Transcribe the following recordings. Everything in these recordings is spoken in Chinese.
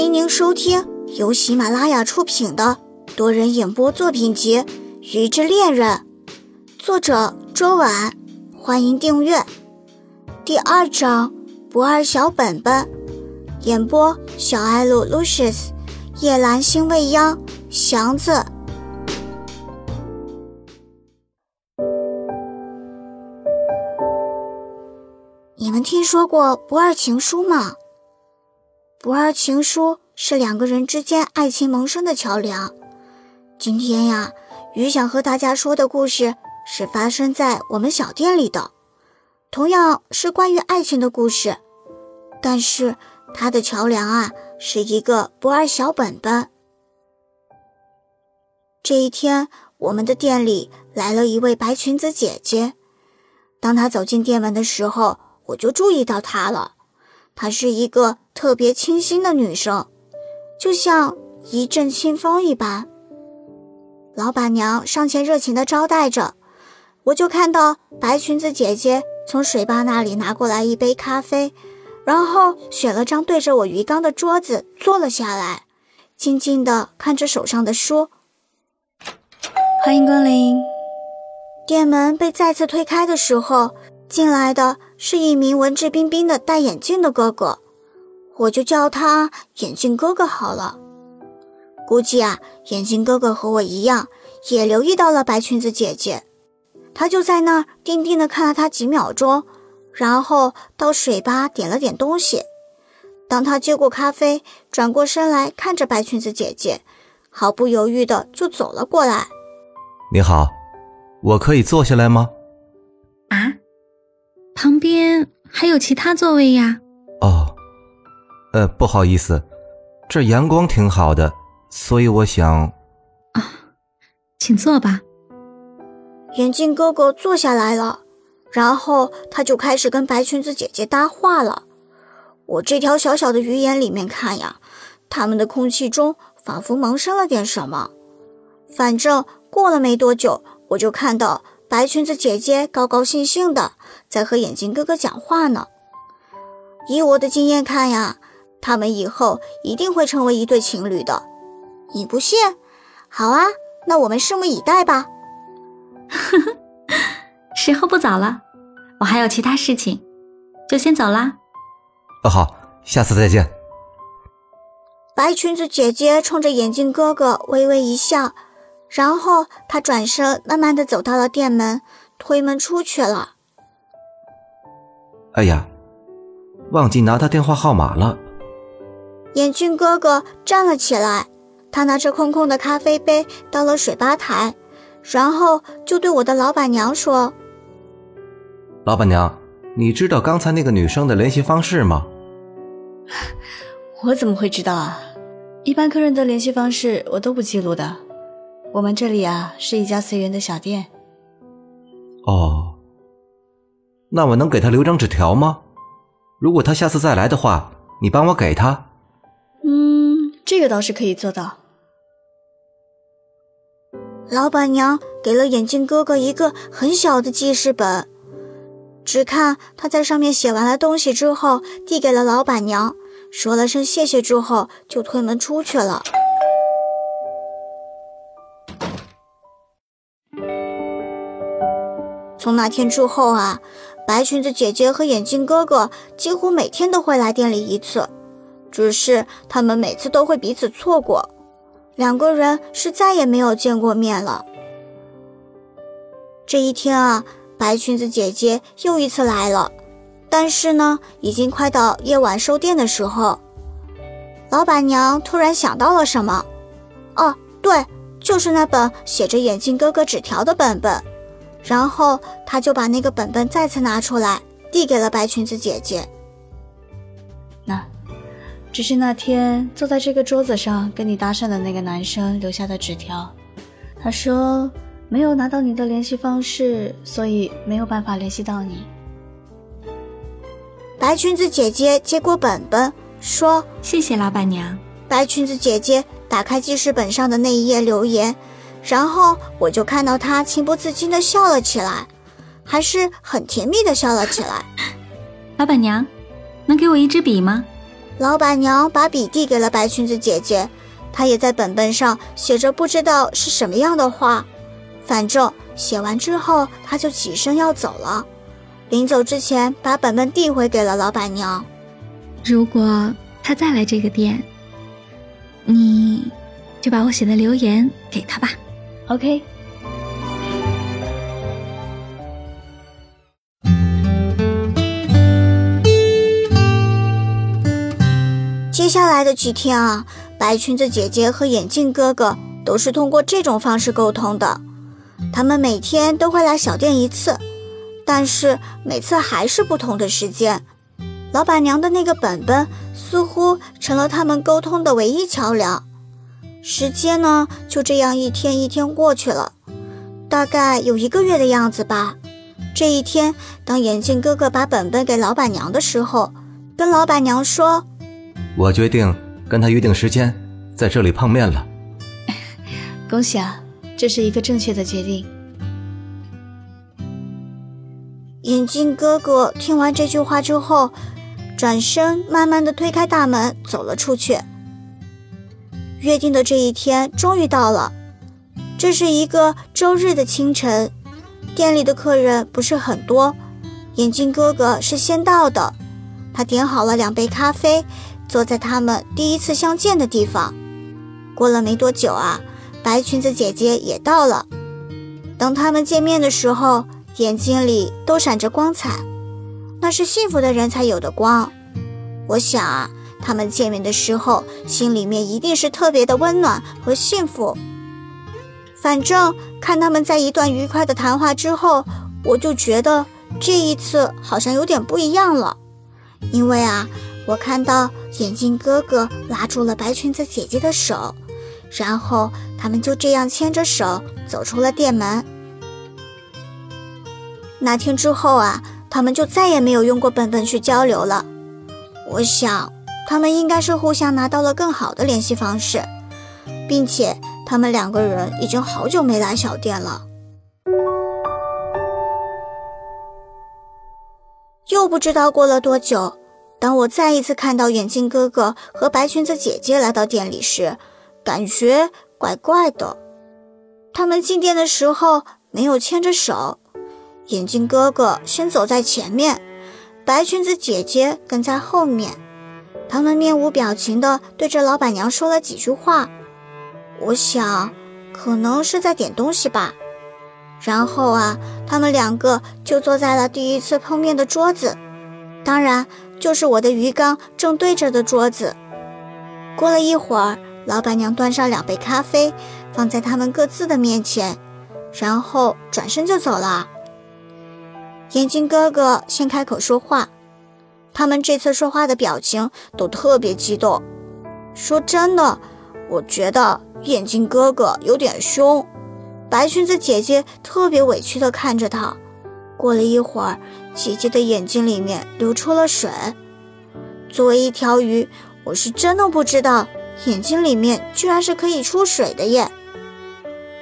欢迎您收听由喜马拉雅出品的多人演播作品集《鱼之恋人》，作者周婉。欢迎订阅。第二章不二小本本，演播小艾露 Lucius，夜兰星未央，祥子。你们听说过不二情书吗？不二情书是两个人之间爱情萌生的桥梁。今天呀，鱼想和大家说的故事是发生在我们小店里的，同样是关于爱情的故事。但是它的桥梁啊，是一个不二小本本。这一天，我们的店里来了一位白裙子姐姐。当她走进店门的时候，我就注意到她了。她是一个特别清新的女生，就像一阵清风一般。老板娘上前热情地招待着，我就看到白裙子姐姐从水吧那里拿过来一杯咖啡，然后选了张对着我鱼缸的桌子坐了下来，静静地看着手上的书。欢迎光临。店门被再次推开的时候。进来的是一名文质彬彬的戴眼镜的哥哥，我就叫他眼镜哥哥好了。估计啊，眼镜哥哥和我一样，也留意到了白裙子姐姐。他就在那儿定定的看了她几秒钟，然后到水吧点了点东西。当他接过咖啡，转过身来看着白裙子姐姐，毫不犹豫的就走了过来。你好，我可以坐下来吗？啊？旁边还有其他座位呀？哦，呃，不好意思，这阳光挺好的，所以我想……啊，请坐吧。眼镜哥哥坐下来了，然后他就开始跟白裙子姐姐搭话了。我这条小小的鱼眼里面看呀，他们的空气中仿佛萌生了点什么。反正过了没多久，我就看到。白裙子姐姐高高兴兴的在和眼镜哥哥讲话呢。以我的经验看呀，他们以后一定会成为一对情侣的。你不信？好啊，那我们拭目以待吧。呵呵，时候不早了，我还有其他事情，就先走啦。哦，好，下次再见。白裙子姐姐冲着眼镜哥哥微微一笑。然后他转身，慢慢的走到了店门，推门出去了。哎呀，忘记拿他电话号码了。眼镜哥哥站了起来，他拿着空空的咖啡杯到了水吧台，然后就对我的老板娘说：“老板娘，你知道刚才那个女生的联系方式吗？” 我怎么会知道啊？一般客人的联系方式我都不记录的。我们这里啊是一家随缘的小店。哦，那我能给他留张纸条吗？如果他下次再来的话，你帮我给他。嗯，这个倒是可以做到。老板娘给了眼镜哥哥一个很小的记事本，只看他在上面写完了东西之后，递给了老板娘，说了声谢谢之后，就推门出去了。从那天之后啊，白裙子姐姐和眼镜哥哥几乎每天都会来店里一次，只是他们每次都会彼此错过，两个人是再也没有见过面了。这一天啊，白裙子姐姐又一次来了，但是呢，已经快到夜晚收店的时候，老板娘突然想到了什么，哦，对，就是那本写着眼镜哥哥纸条的本本。然后他就把那个本本再次拿出来，递给了白裙子姐姐。那，只是那天坐在这个桌子上跟你搭讪的那个男生留下的纸条。他说没有拿到你的联系方式，所以没有办法联系到你。白裙子姐姐接过本本，说：“谢谢老板娘。”白裙子姐姐打开记事本上的那一页留言。然后我就看到他情不自禁的笑了起来，还是很甜蜜的笑了起来。老板娘，能给我一支笔吗？老板娘把笔递给了白裙子姐姐，她也在本本上写着不知道是什么样的话。反正写完之后，她就起身要走了。临走之前，把本本递回给了老板娘。如果他再来这个店，你就把我写的留言给他吧。OK。接下来的几天啊，白裙子姐姐和眼镜哥哥都是通过这种方式沟通的。他们每天都会来小店一次。但是每次还是不同的时间，老板娘的那个本本似乎成了他们沟通的唯一桥梁。时间呢，就这样一天一天过去了，大概有一个月的样子吧。这一天，当眼镜哥哥把本本给老板娘的时候，跟老板娘说：“我决定跟他约定时间，在这里碰面了。”恭喜啊，这是一个正确的决定。眼镜哥哥听完这句话之后，转身慢慢的推开大门走了出去。约定的这一天终于到了，这是一个周日的清晨，店里的客人不是很多，眼镜哥哥是先到的，他点好了两杯咖啡，坐在他们第一次相见的地方。过了没多久啊，白裙子姐姐也到了，等他们见面的时候。眼睛里都闪着光彩，那是幸福的人才有的光。我想啊，他们见面的时候，心里面一定是特别的温暖和幸福。反正看他们在一段愉快的谈话之后，我就觉得这一次好像有点不一样了。因为啊，我看到眼镜哥哥拉住了白裙子姐姐的手，然后他们就这样牵着手走出了店门。那天之后啊，他们就再也没有用过本本去交流了。我想，他们应该是互相拿到了更好的联系方式，并且他们两个人已经好久没来小店了。又不知道过了多久，当我再一次看到眼镜哥哥和白裙子姐姐来到店里时，感觉怪怪的。他们进店的时候没有牵着手。眼镜哥哥先走在前面，白裙子姐姐跟在后面。他们面无表情地对着老板娘说了几句话，我想可能是在点东西吧。然后啊，他们两个就坐在了第一次碰面的桌子，当然就是我的鱼缸正对着的桌子。过了一会儿，老板娘端上两杯咖啡，放在他们各自的面前，然后转身就走了。眼镜哥哥先开口说话，他们这次说话的表情都特别激动。说真的，我觉得眼镜哥哥有点凶。白裙子姐姐特别委屈地看着他。过了一会儿，姐姐的眼睛里面流出了水。作为一条鱼，我是真的不知道眼睛里面居然是可以出水的耶。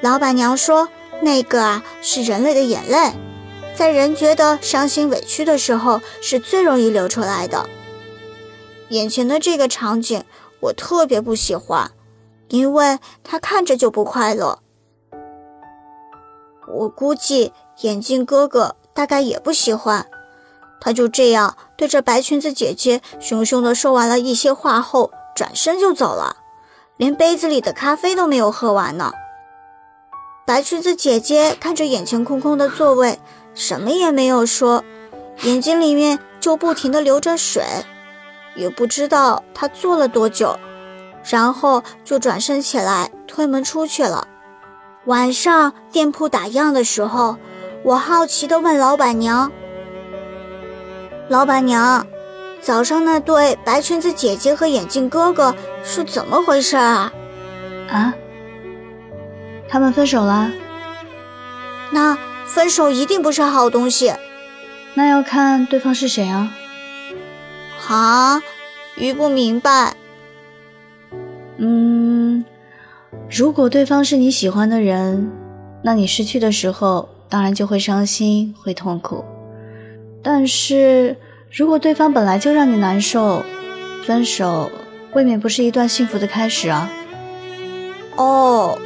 老板娘说，那个啊是人类的眼泪。在人觉得伤心委屈的时候，是最容易流出来的。眼前的这个场景，我特别不喜欢，因为他看着就不快乐。我估计眼镜哥哥大概也不喜欢。他就这样对着白裙子姐姐凶凶的说完了一些话后，转身就走了，连杯子里的咖啡都没有喝完呢。白裙子姐姐看着眼前空空的座位。什么也没有说，眼睛里面就不停的流着水，也不知道他坐了多久，然后就转身起来推门出去了。晚上店铺打烊的时候，我好奇的问老板娘：“老板娘，早上那对白裙子姐姐和眼镜哥哥是怎么回事啊？”啊？他们分手了？那？分手一定不是好东西，那要看对方是谁啊？啊，鱼不明白。嗯，如果对方是你喜欢的人，那你失去的时候当然就会伤心，会痛苦。但是如果对方本来就让你难受，分手未免不是一段幸福的开始啊。哦，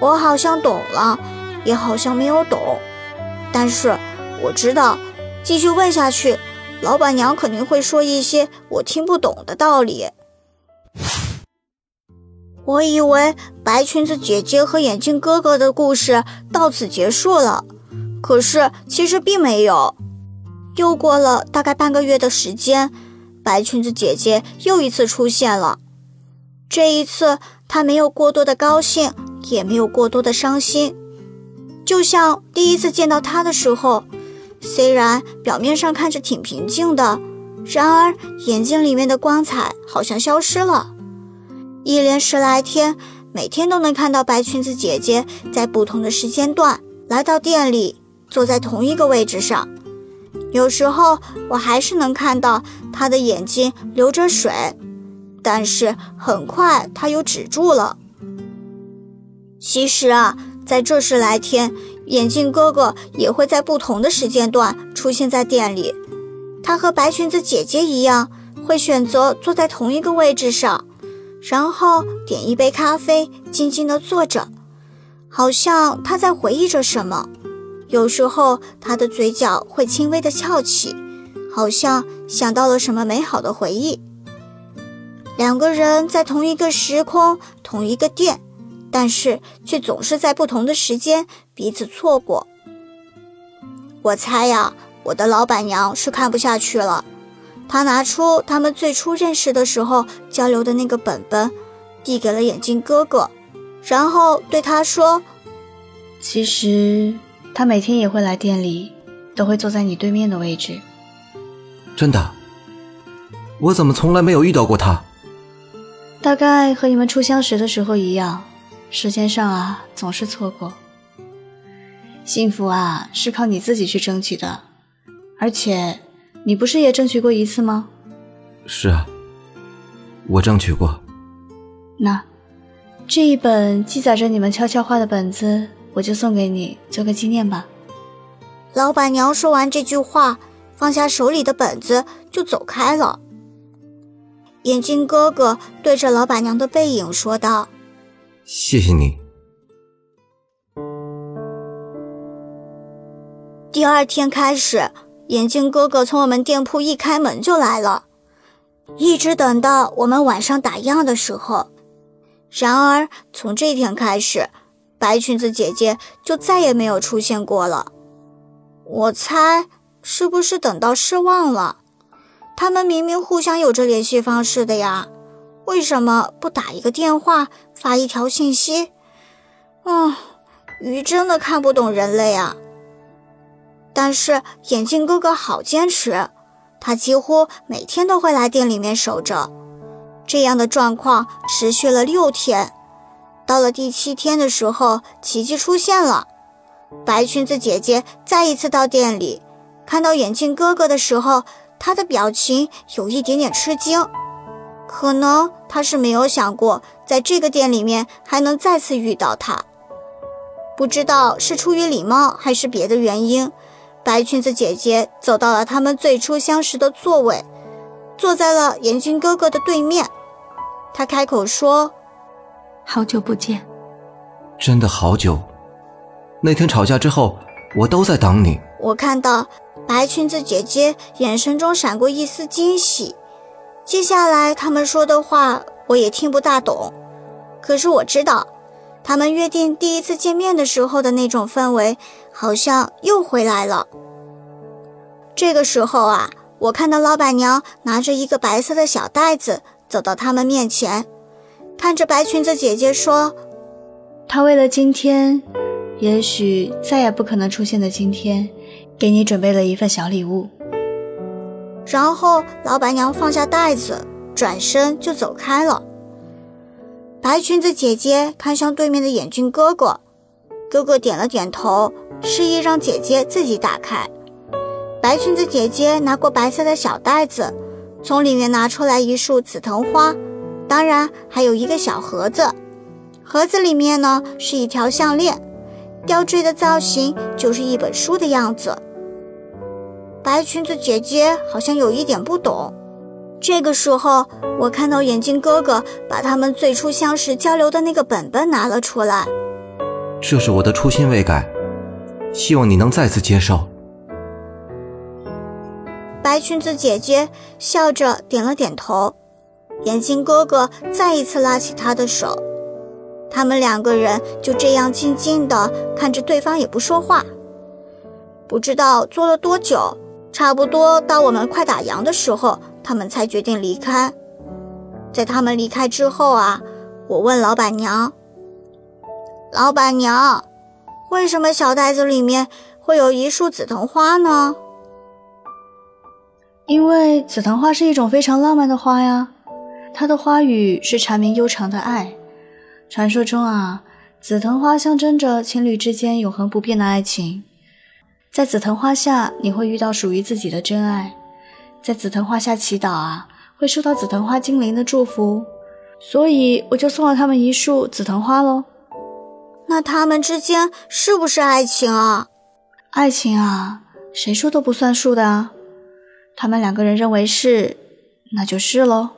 我好像懂了，也好像没有懂。但是我知道，继续问下去，老板娘肯定会说一些我听不懂的道理。我以为白裙子姐姐和眼镜哥哥的故事到此结束了，可是其实并没有。又过了大概半个月的时间，白裙子姐姐又一次出现了。这一次，她没有过多的高兴，也没有过多的伤心，就像第一次见到她的时候，虽然表面上看着挺平静的，然而眼睛里面的光彩好像消失了。一连十来天，每天都能看到白裙子姐姐在不同的时间段来到店里，坐在同一个位置上。有时候我还是能看到她的眼睛流着水，但是很快她又止住了。其实啊，在这十来天，眼镜哥哥也会在不同的时间段出现在店里。他和白裙子姐姐一样，会选择坐在同一个位置上。然后点一杯咖啡，静静地坐着，好像他在回忆着什么。有时候他的嘴角会轻微的翘起，好像想到了什么美好的回忆。两个人在同一个时空、同一个店，但是却总是在不同的时间彼此错过。我猜呀，我的老板娘是看不下去了。她拿出他们最初认识的时候交流的那个本本，递给了眼镜哥哥，然后对他说：“其实他每天也会来店里，都会坐在你对面的位置。”真的？我怎么从来没有遇到过他？大概和你们初相识的时候一样，时间上啊总是错过。幸福啊是靠你自己去争取的，而且。你不是也争取过一次吗？是啊，我争取过。那这一本记载着你们悄悄话的本子，我就送给你做个纪念吧。老板娘说完这句话，放下手里的本子就走开了。眼镜哥哥对着老板娘的背影说道：“谢谢你。”第二天开始。眼镜哥哥从我们店铺一开门就来了，一直等到我们晚上打烊的时候。然而从这天开始，白裙子姐姐就再也没有出现过了。我猜是不是等到失望了？他们明明互相有着联系方式的呀，为什么不打一个电话，发一条信息？啊，鱼真的看不懂人类啊！但是眼镜哥哥好坚持，他几乎每天都会来店里面守着。这样的状况持续了六天，到了第七天的时候，奇迹出现了。白裙子姐姐再一次到店里，看到眼镜哥哥的时候，她的表情有一点点吃惊，可能他是没有想过在这个店里面还能再次遇到他。不知道是出于礼貌还是别的原因。白裙子姐姐走到了他们最初相识的座位，坐在了眼镜哥哥的对面。他开口说：“好久不见，真的好久。那天吵架之后，我都在等你。”我看到白裙子姐姐眼神中闪过一丝惊喜。接下来他们说的话我也听不大懂，可是我知道。他们约定第一次见面的时候的那种氛围，好像又回来了。这个时候啊，我看到老板娘拿着一个白色的小袋子走到他们面前，看着白裙子姐姐说：“她为了今天，也许再也不可能出现的今天，给你准备了一份小礼物。”然后老板娘放下袋子，转身就走开了。白裙子姐姐看向对面的眼镜哥哥，哥哥点了点头，示意让姐姐自己打开。白裙子姐姐拿过白色的小袋子，从里面拿出来一束紫藤花，当然还有一个小盒子。盒子里面呢是一条项链，吊坠的造型就是一本书的样子。白裙子姐姐好像有一点不懂，这个时候，我看到眼镜哥哥把他们最初相识交流的那个本本拿了出来。这是我的初心未改，希望你能再次接受。白裙子姐姐笑着点了点头，眼镜哥哥再一次拉起她的手，他们两个人就这样静静的看着对方，也不说话。不知道坐了多久，差不多到我们快打烊的时候。他们才决定离开。在他们离开之后啊，我问老板娘：“老板娘，为什么小袋子里面会有一束紫藤花呢？”因为紫藤花是一种非常浪漫的花呀，它的花语是缠绵悠长的爱。传说中啊，紫藤花象征着情侣之间永恒不变的爱情。在紫藤花下，你会遇到属于自己的真爱。在紫藤花下祈祷啊，会受到紫藤花精灵的祝福，所以我就送了他们一束紫藤花喽。那他们之间是不是爱情啊？爱情啊，谁说都不算数的啊。他们两个人认为是，那就是喽。